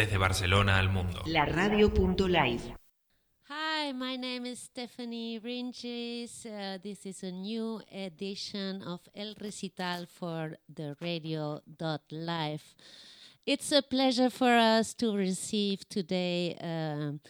Desde Barcelona al mundo. La radio.live. Hi, my name is Stephanie Ringes. Uh, this is a new edition of El Recital for the Radio. radio.live. It's a pleasure for us to receive today um,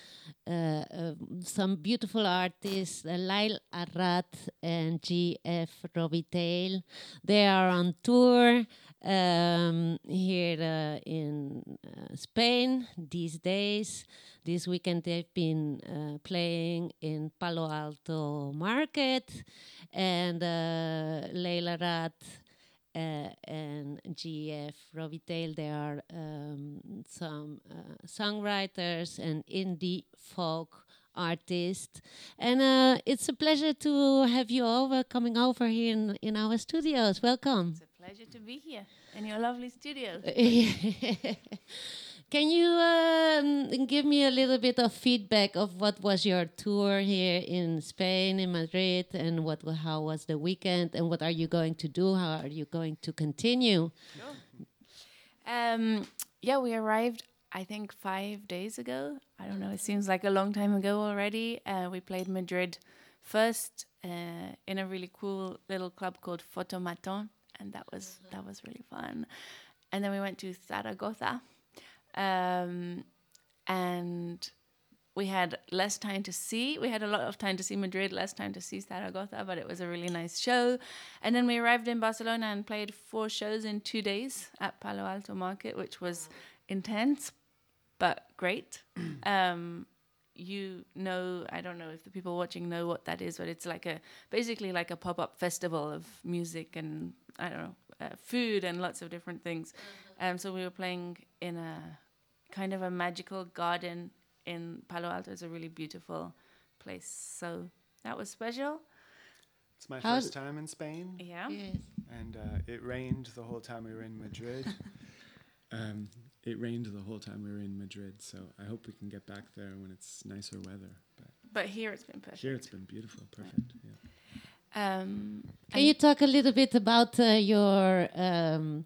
uh, uh, some beautiful artists, uh, Lail Arad and JF Robitaille. They are on tour um, here uh, in uh, Spain these days. This weekend they've been uh, playing in Palo Alto Market, and uh, Lail Arad uh, and JF Robitaille, they are um, some uh, songwriters and indie folk artists. And it's a pleasure to have you over, coming over here in, in our studios. Welcome. Pleasure to be here in your lovely studio. Can you um, give me a little bit of feedback of what was your tour here in Spain, in Madrid, and what how was the weekend, and what are you going to do? How are you going to continue? Sure. Um, yeah, we arrived. I think five days ago. I don't know. It seems like a long time ago already. Uh, we played Madrid first uh, in a really cool little club called Fotomaton, and that was that was really fun. And then we went to Zaragoza um, and we had less time to see. We had a lot of time to see Madrid, less time to see Zaragoza, but it was a really nice show. And then we arrived in Barcelona and played four shows in two days at Palo Alto Market, which was intense, but great. um, you know, I don't know if the people watching know what that is, but it's like a basically like a pop up festival of music and I don't know, uh, food and lots of different things. Um, so we were playing in a kind of a magical garden in Palo Alto. It's a really beautiful place. So that was special. It's my How first time in Spain. Yeah. Yes. And uh, it rained the whole time we were in Madrid. um, it rained the whole time we were in Madrid, so I hope we can get back there when it's nicer weather. But, but here it's been perfect. Here it's been beautiful, perfect. Yeah. Um, can you talk a little bit about uh, your um,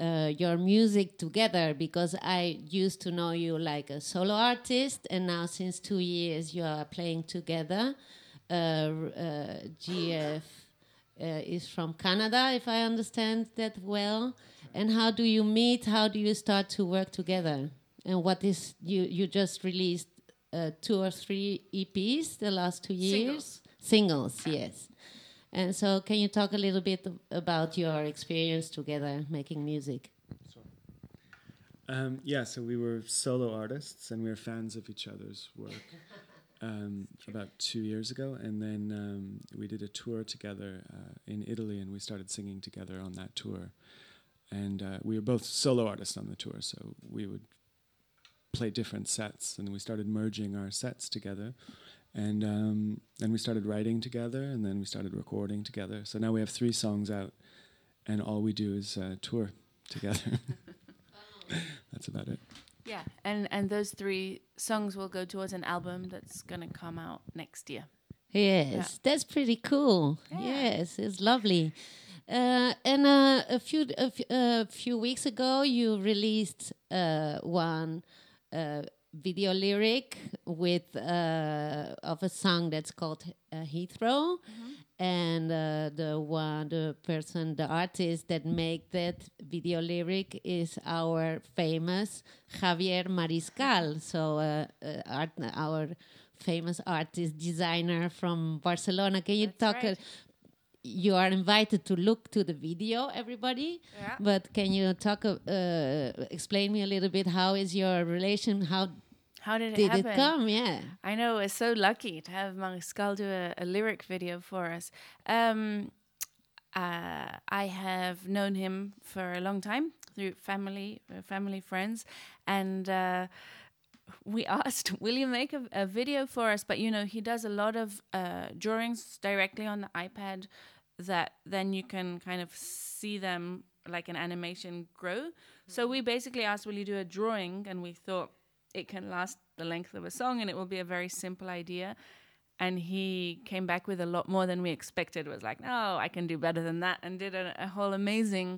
uh, your music together? Because I used to know you like a solo artist, and now since two years you are playing together. Uh, uh JF is from Canada, if I understand that well. And how do you meet? How do you start to work together? And what is you you just released uh, two or three EPs the last two years? Singles, Singles yes. And so, can you talk a little bit about your experience together making music? Um, yeah, so we were solo artists and we were fans of each other's work um, about two years ago. And then um, we did a tour together uh, in Italy and we started singing together on that tour. And uh, we were both solo artists on the tour, so we would play different sets and we started merging our sets together and um, then we started writing together and then we started recording together so now we have three songs out and all we do is uh, tour together that's about it yeah and and those three songs will go towards an album that's going to come out next year yes yeah. that's pretty cool yeah. yes it's lovely uh, and uh, a few a, few weeks ago, you released uh, one uh, video lyric with uh, of a song that's called uh, Heathrow, mm-hmm. And uh, the one the person the artist that make that video lyric is our famous Javier Mariscal. So uh, uh, art, our famous artist designer from Barcelona. Can you that's talk? Right. you are invited to look to the video, everybody. Yeah. But can you talk, uh, explain me a little bit? How is your relation? How how did it did happen? it come? Yeah, I know. We're so lucky to have Mariscal do a, a lyric video for us. Um, uh, I have known him for a long time through family, uh, family friends, and uh, we asked, "Will you make a, a, video for us?" But you know, he does a lot of uh, drawings directly on the iPad that then you can kind of see them like an animation grow. Mm-hmm. So we basically asked, "Will you do a drawing?" And we thought it can last the length of a song and it will be a very simple idea. and he came back with a lot more than we expected. Was like, no, I can do better than that, and did a, a whole amazing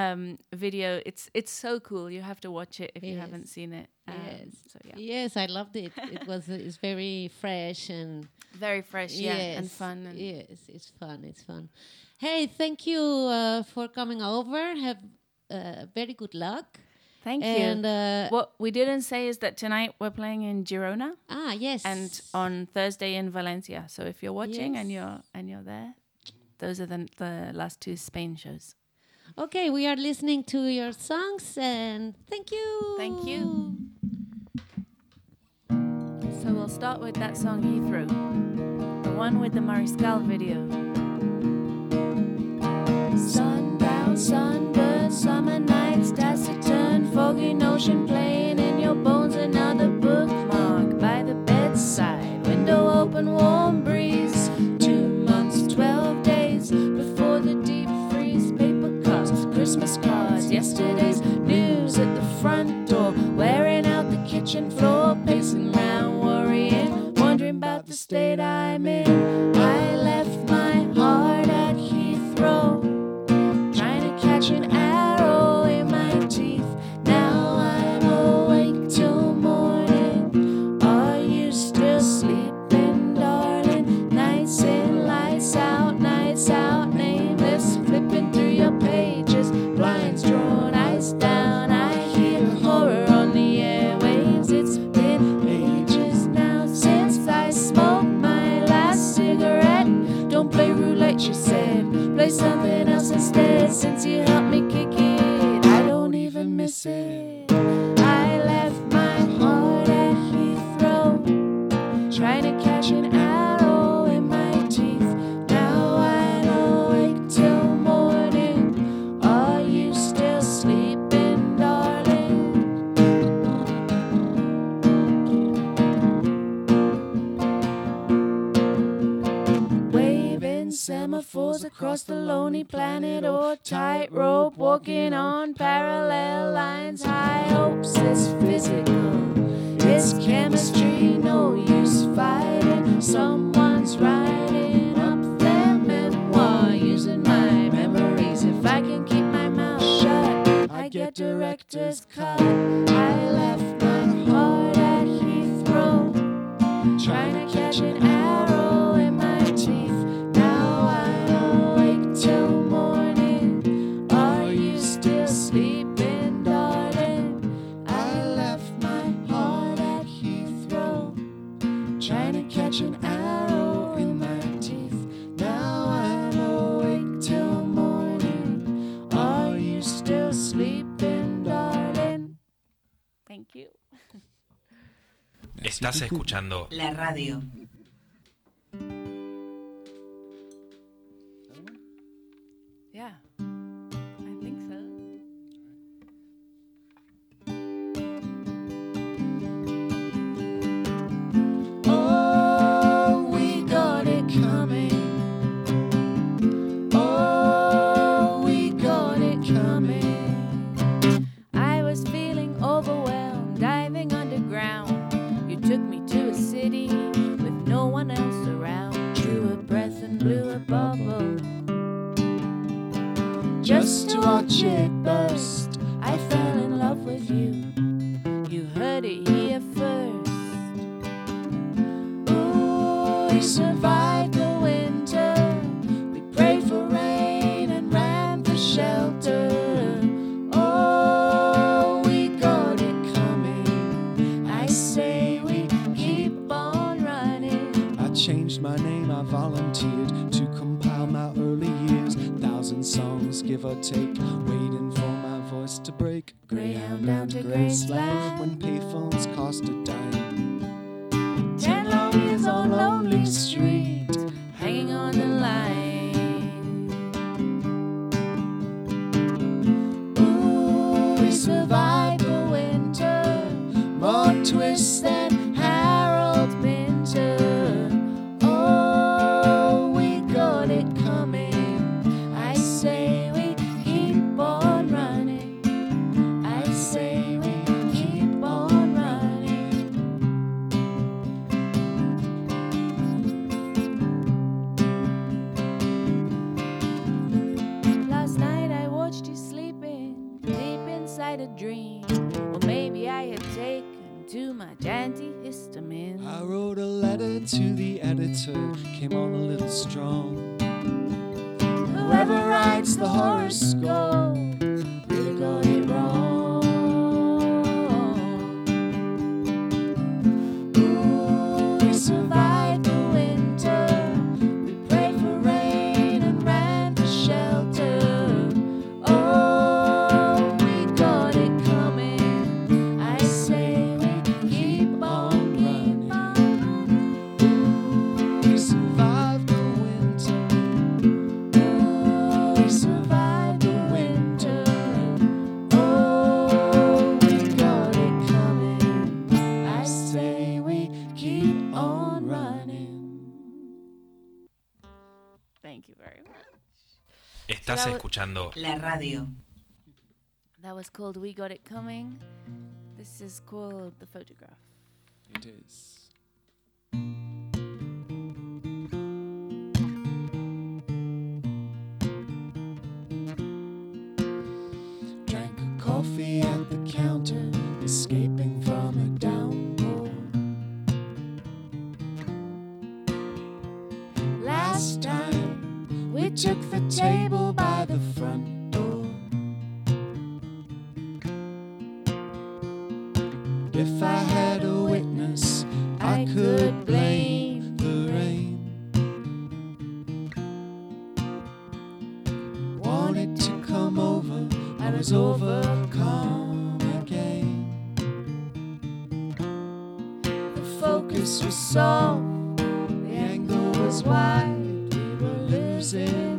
um, video. It's it's so cool. You have to watch it if you Yes. haven't seen it. Um, Yes. So yeah, Yes, I loved it. It was it's very fresh and very fresh. Yeah, and fun. And yes, it's fun. It's fun. Hey, thank you uh, for coming over. Have uh, very good luck. Thank and you. uh, What we didn't say is that tonight we're playing in Girona ah yes, and on Thursday in Valencia. So if you're watching and you're and you're there, those are the the last two Spain shows. okay, we are listening to your songs and thank you. Thank you. So we'll start with that song Heathrow, the one with the Mariscal video. Sundown, sunburn, summer nights, taciturn, foggy playing in your bones. Another bookmark by the bedside, window open, warm breeze. Two months, twelve days before the deep freeze. Paper cups, Christmas cards, yesterday's semaphores across the lonely planet or tightrope walking on parallel lines. High hopes is physical, it's chemistry, no use fighting. Someone's writing up their memoir using my memories. If I can keep my mouth shut, I get director's cut. I left my heart at Heathrow trying to catch an Estás escuchando La radio. Antihistamine. I wrote a letter to the editor, came on a little strong. Whoever writes the horoscope escuchando La radio. That was called We Got It Coming. This is called The Photograph. It is. Drank a coffee at the counter, escaping from a downpour. Last time we took the table was soft, the angle was wide, we were losing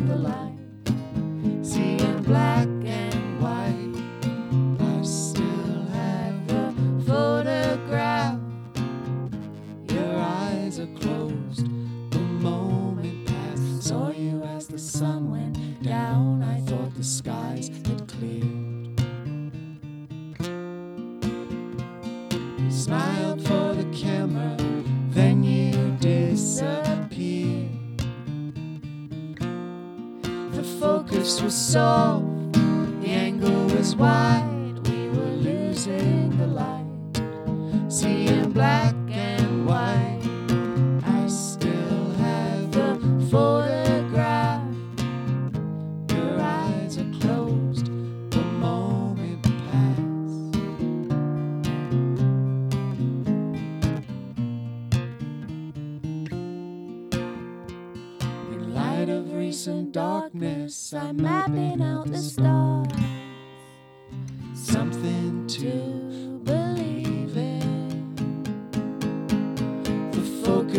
The focus was soft, the angle was wide. We were losing the light, seeing black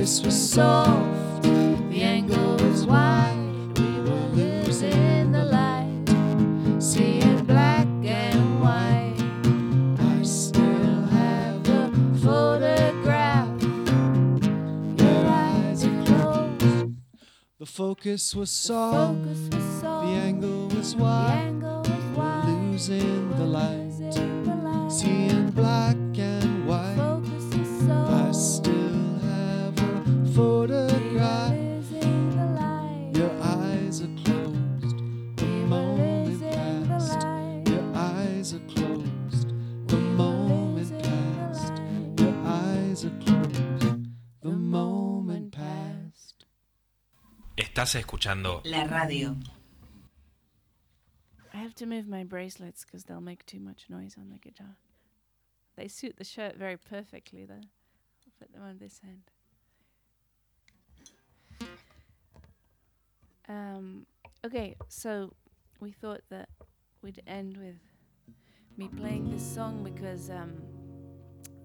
The focus was soft, the angle was wide. We were losing the light, seeing black and white. I still have the photograph. Your eyes are closed. The focus was soft, Focus was soft, the angle was the wide. angle was We're wide. losing the light, Losing the light. seeing black photograph. losing the light. Your eyes are closed, the moment passed. Your eyes are closed, the moment passed. Your eyes are closed, the moment passed. Estás escuchando La radio. I have to move my bracelets because they'll make too much noise on the guitar. They suit the shirt very perfectly, though. I'll put them on this end. Um, okay, so we thought that we'd end with me playing this song because um,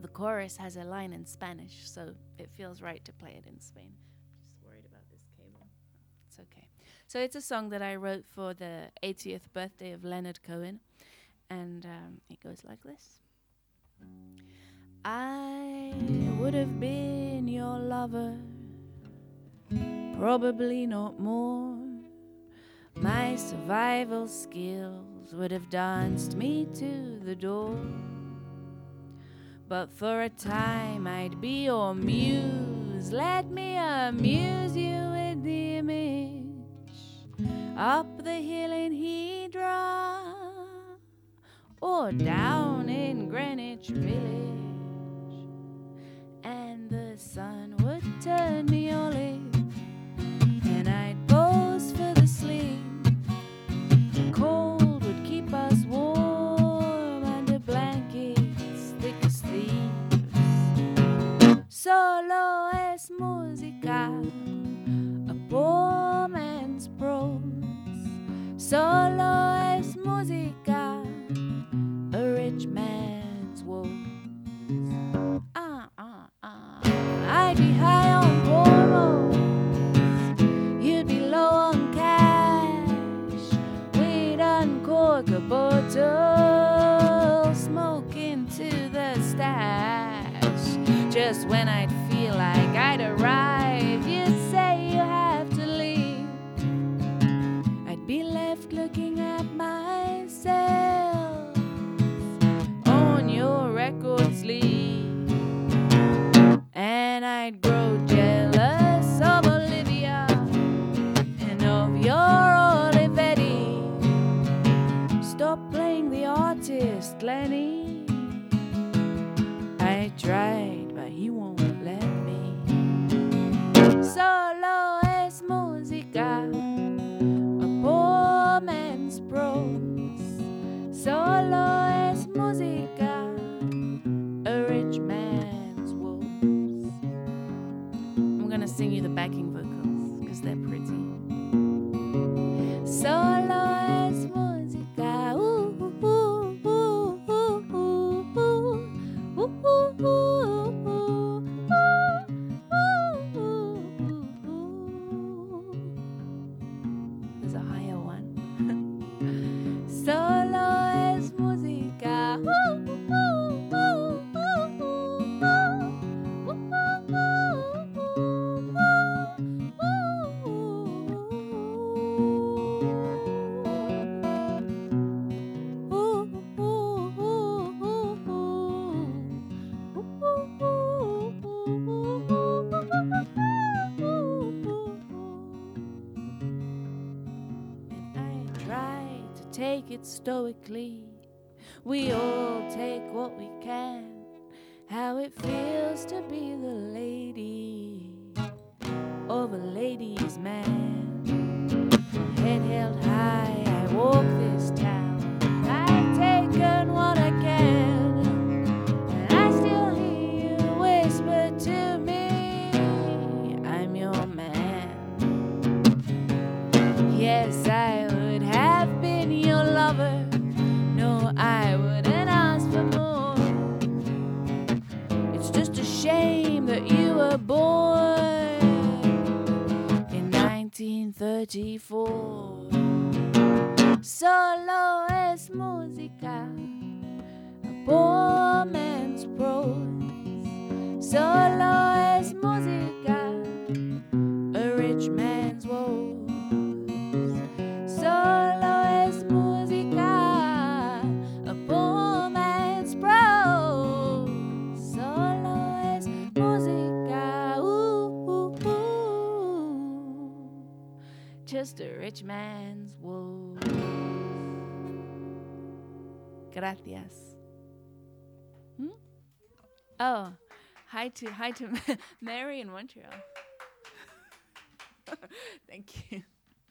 the chorus has a line in Spanish, so it feels right to play it in Spain. Just worried about this cable. It's okay. So it's a song that I wrote for the 80th birthday of Leonard Cohen, and um, it goes like this. I would have been your lover, probably not more. My survival skills would have danced me to the door. But for a time I'd be your muse. Let me amuse you with the image. Up the hill in Hydra or down in Greenwich Village. And the sun would turn me all in. So it stoically. We all take what we can. How it feels to be the the rich man's woes. Gracias. Hmm? Oh, hi to hi to Mary in Montreal. Thank you.